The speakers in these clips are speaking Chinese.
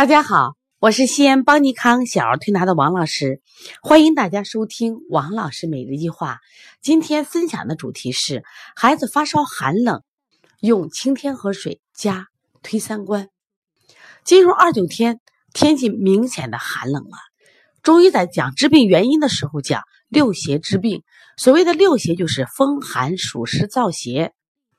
大家好，我是西安邦尼康小儿推拿的王老师，欢迎大家收听王老师每日一句话。今天分享的主题是：孩子发烧寒冷，用清天河水加推三关。进入二九天，天气明显的寒冷了。中医在讲治病原因的时候讲六邪治病，所谓的六邪就是风寒暑湿燥邪。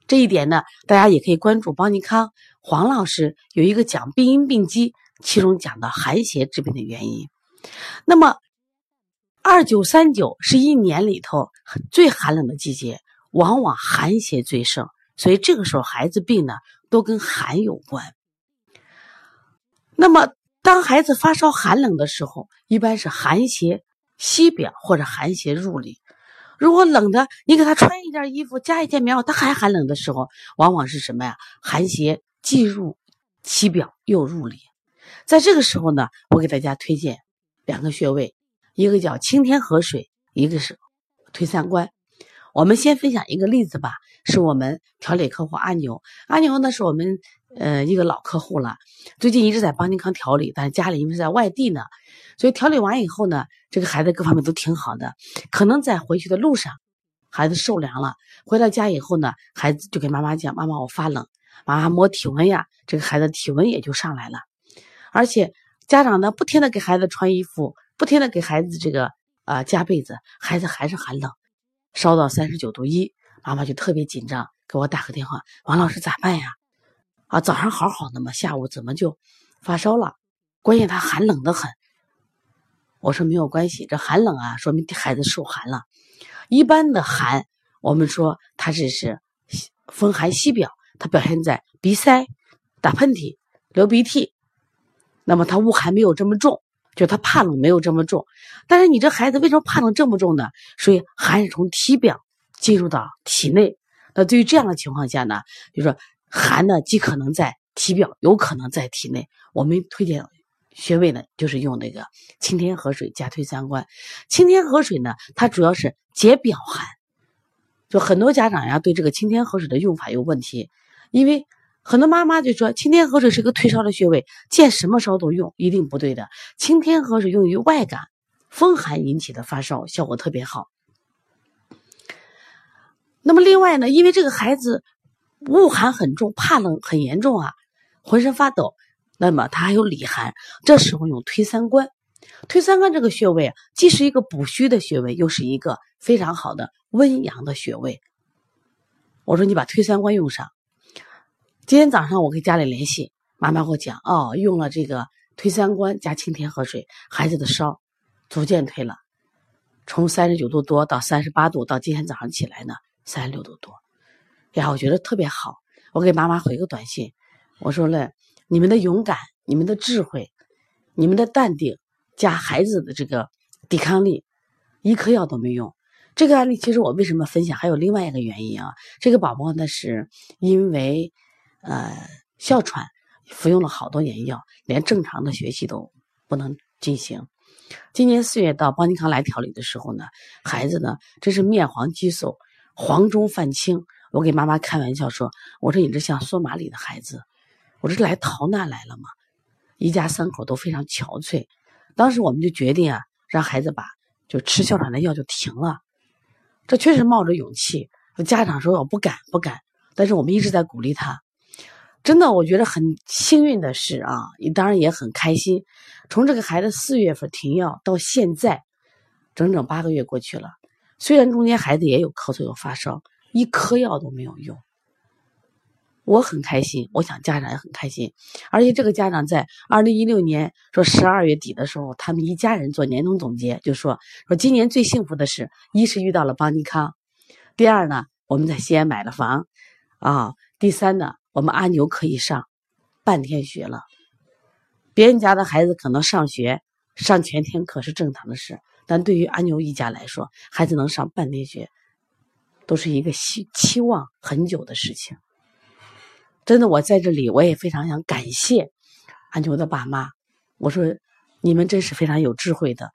这一点呢，大家也可以关注邦尼康黄老师有一个讲病因病机。其中讲到寒邪治病的原因，那么二九三九是一年里头最寒冷的季节，往往寒邪最盛，所以这个时候孩子病呢都跟寒有关。那么当孩子发烧寒冷的时候，一般是寒邪西表或者寒邪入里。如果冷的你给他穿一件衣服加一件棉袄，他还寒冷的时候，往往是什么呀？寒邪既入西表又入里。在这个时候呢，我给大家推荐两个穴位，一个叫清天河水，一个是推三关。我们先分享一个例子吧，是我们调理客户阿牛。阿牛呢是我们呃一个老客户了，最近一直在邦尼康调理，但是家里因为是在外地呢，所以调理完以后呢，这个孩子各方面都挺好的。可能在回去的路上，孩子受凉了，回到家以后呢，孩子就给妈妈讲：“妈妈，我发冷。”妈妈摸体温呀，这个孩子体温也就上来了。而且家长呢，不停的给孩子穿衣服，不停的给孩子这个啊加被子，孩子还是寒冷，烧到三十九度一，妈妈就特别紧张，给我打个电话，王老师咋办呀？啊，早上好好的嘛，下午怎么就发烧了？关键他寒冷的很。我说没有关系，这寒冷啊，说明孩子受寒了。一般的寒，我们说它只是风寒西表，它表现在鼻塞、打喷嚏、流鼻涕。那么他恶寒没有这么重，就他怕冷没有这么重，但是你这孩子为什么怕冷这么重呢？所以寒是从体表进入到体内。那对于这样的情况下呢，就说寒呢既可能在体表，有可能在体内。我们推荐穴位呢，就是用那个清天河水加推三关。清天河水呢，它主要是解表寒。就很多家长呀，对这个清天河水的用法有问题，因为。很多妈妈就说清天河水是个退烧的穴位，见什么烧都用，一定不对的。清天河水用于外感风寒引起的发烧，效果特别好。那么另外呢，因为这个孩子恶寒很重，怕冷很严重啊，浑身发抖，那么他还有里寒，这时候用推三关。推三关这个穴位啊，既是一个补虚的穴位，又是一个非常好的温阳的穴位。我说你把推三关用上。今天早上我跟家里联系，妈妈给我讲，哦，用了这个推三关加清天河水，孩子的烧逐渐退了，从三十九度多到三十八度，到今天早上起来呢，三十六度多，呀，我觉得特别好。我给妈妈回个短信，我说了，你们的勇敢、你们的智慧、你们的淡定，加孩子的这个抵抗力，一颗药都没用。这个案例其实我为什么分享，还有另外一个原因啊，这个宝宝呢是因为。呃，哮喘，服用了好多年药，连正常的学习都不能进行。今年四月到邦尼康来调理的时候呢，孩子呢，这是面黄肌瘦，黄中泛青。我给妈妈开玩笑说：“我说你这像索马里的孩子，我这是来逃难来了吗？”一家三口都非常憔悴。当时我们就决定啊，让孩子把就吃哮喘的药就停了。这确实冒着勇气，家长说我不敢不敢，但是我们一直在鼓励他。真的，我觉得很幸运的是啊，你当然也很开心。从这个孩子四月份停药到现在，整整八个月过去了。虽然中间孩子也有咳嗽有发烧，一颗药都没有用。我很开心，我想家长也很开心。而且这个家长在二零一六年说十二月底的时候，他们一家人做年终总结，就说说今年最幸福的是，一是遇到了邦尼康，第二呢，我们在西安买了房，啊，第三呢。我们阿牛可以上半天学了，别人家的孩子可能上学上全天课是正常的事，但对于阿牛一家来说，孩子能上半天学，都是一个期期望很久的事情。真的，我在这里我也非常想感谢阿牛的爸妈。我说，你们真是非常有智慧的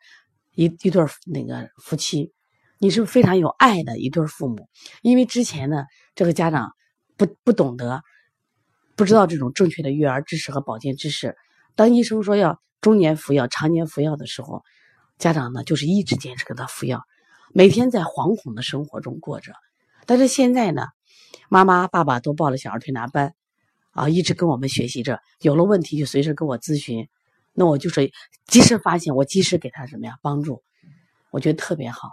一一对那个夫妻，你是非常有爱的一对父母。因为之前呢，这个家长不不懂得。不知道这种正确的育儿知识和保健知识，当医生说要中年服药、常年服药的时候，家长呢就是一直坚持给他服药，每天在惶恐的生活中过着。但是现在呢，妈妈、爸爸都报了小儿推拿班，啊，一直跟我们学习着，有了问题就随时跟我咨询，那我就是及时发现，我及时给他什么呀帮助，我觉得特别好。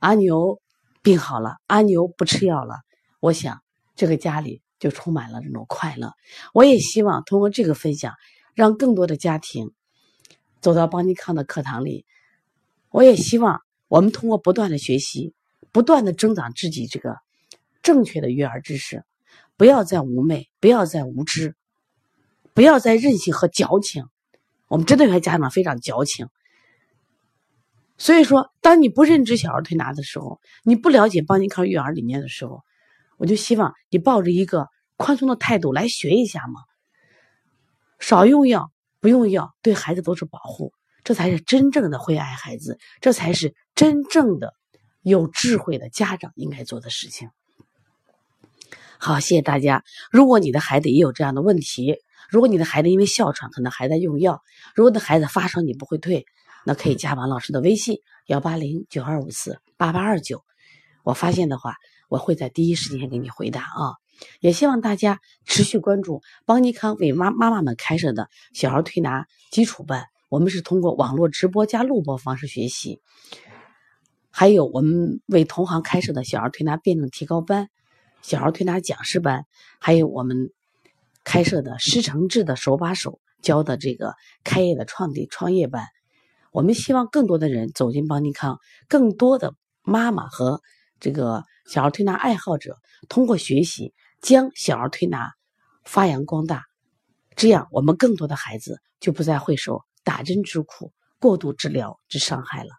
阿牛病好了，阿牛不吃药了，我想这个家里就充满了这种快乐。我也希望通过这个分享，让更多的家庭走到邦尼康的课堂里。我也希望我们通过不断的学习，不断的增长自己这个正确的育儿知识，不要再妩媚，不要再无知，不要再任性和矫情。我们真的有些家长非常矫情。所以说，当你不认知小儿推拿的时候，你不了解邦尼康育儿理念的时候，我就希望你抱着一个宽松的态度来学一下嘛。少用药，不用药，对孩子都是保护，这才是真正的会爱孩子，这才是真正的有智慧的家长应该做的事情。好，谢谢大家。如果你的孩子也有这样的问题，如果你的孩子因为哮喘可能还在用药，如果你的孩子发烧你不会退。那可以加王老师的微信幺八零九二五四八八二九，我发现的话，我会在第一时间给你回答啊。也希望大家持续关注邦尼康为妈妈妈们开设的小儿推拿基础班，我们是通过网络直播加录播方式学习，还有我们为同行开设的小儿推拿辩证提高班、小儿推拿讲师班，还有我们开设的师承制的手把手教的这个开业的创地创业班。我们希望更多的人走进邦尼康，更多的妈妈和这个小儿推拿爱好者通过学习将小儿推拿发扬光大，这样我们更多的孩子就不再会受打针之苦、过度治疗之伤害了。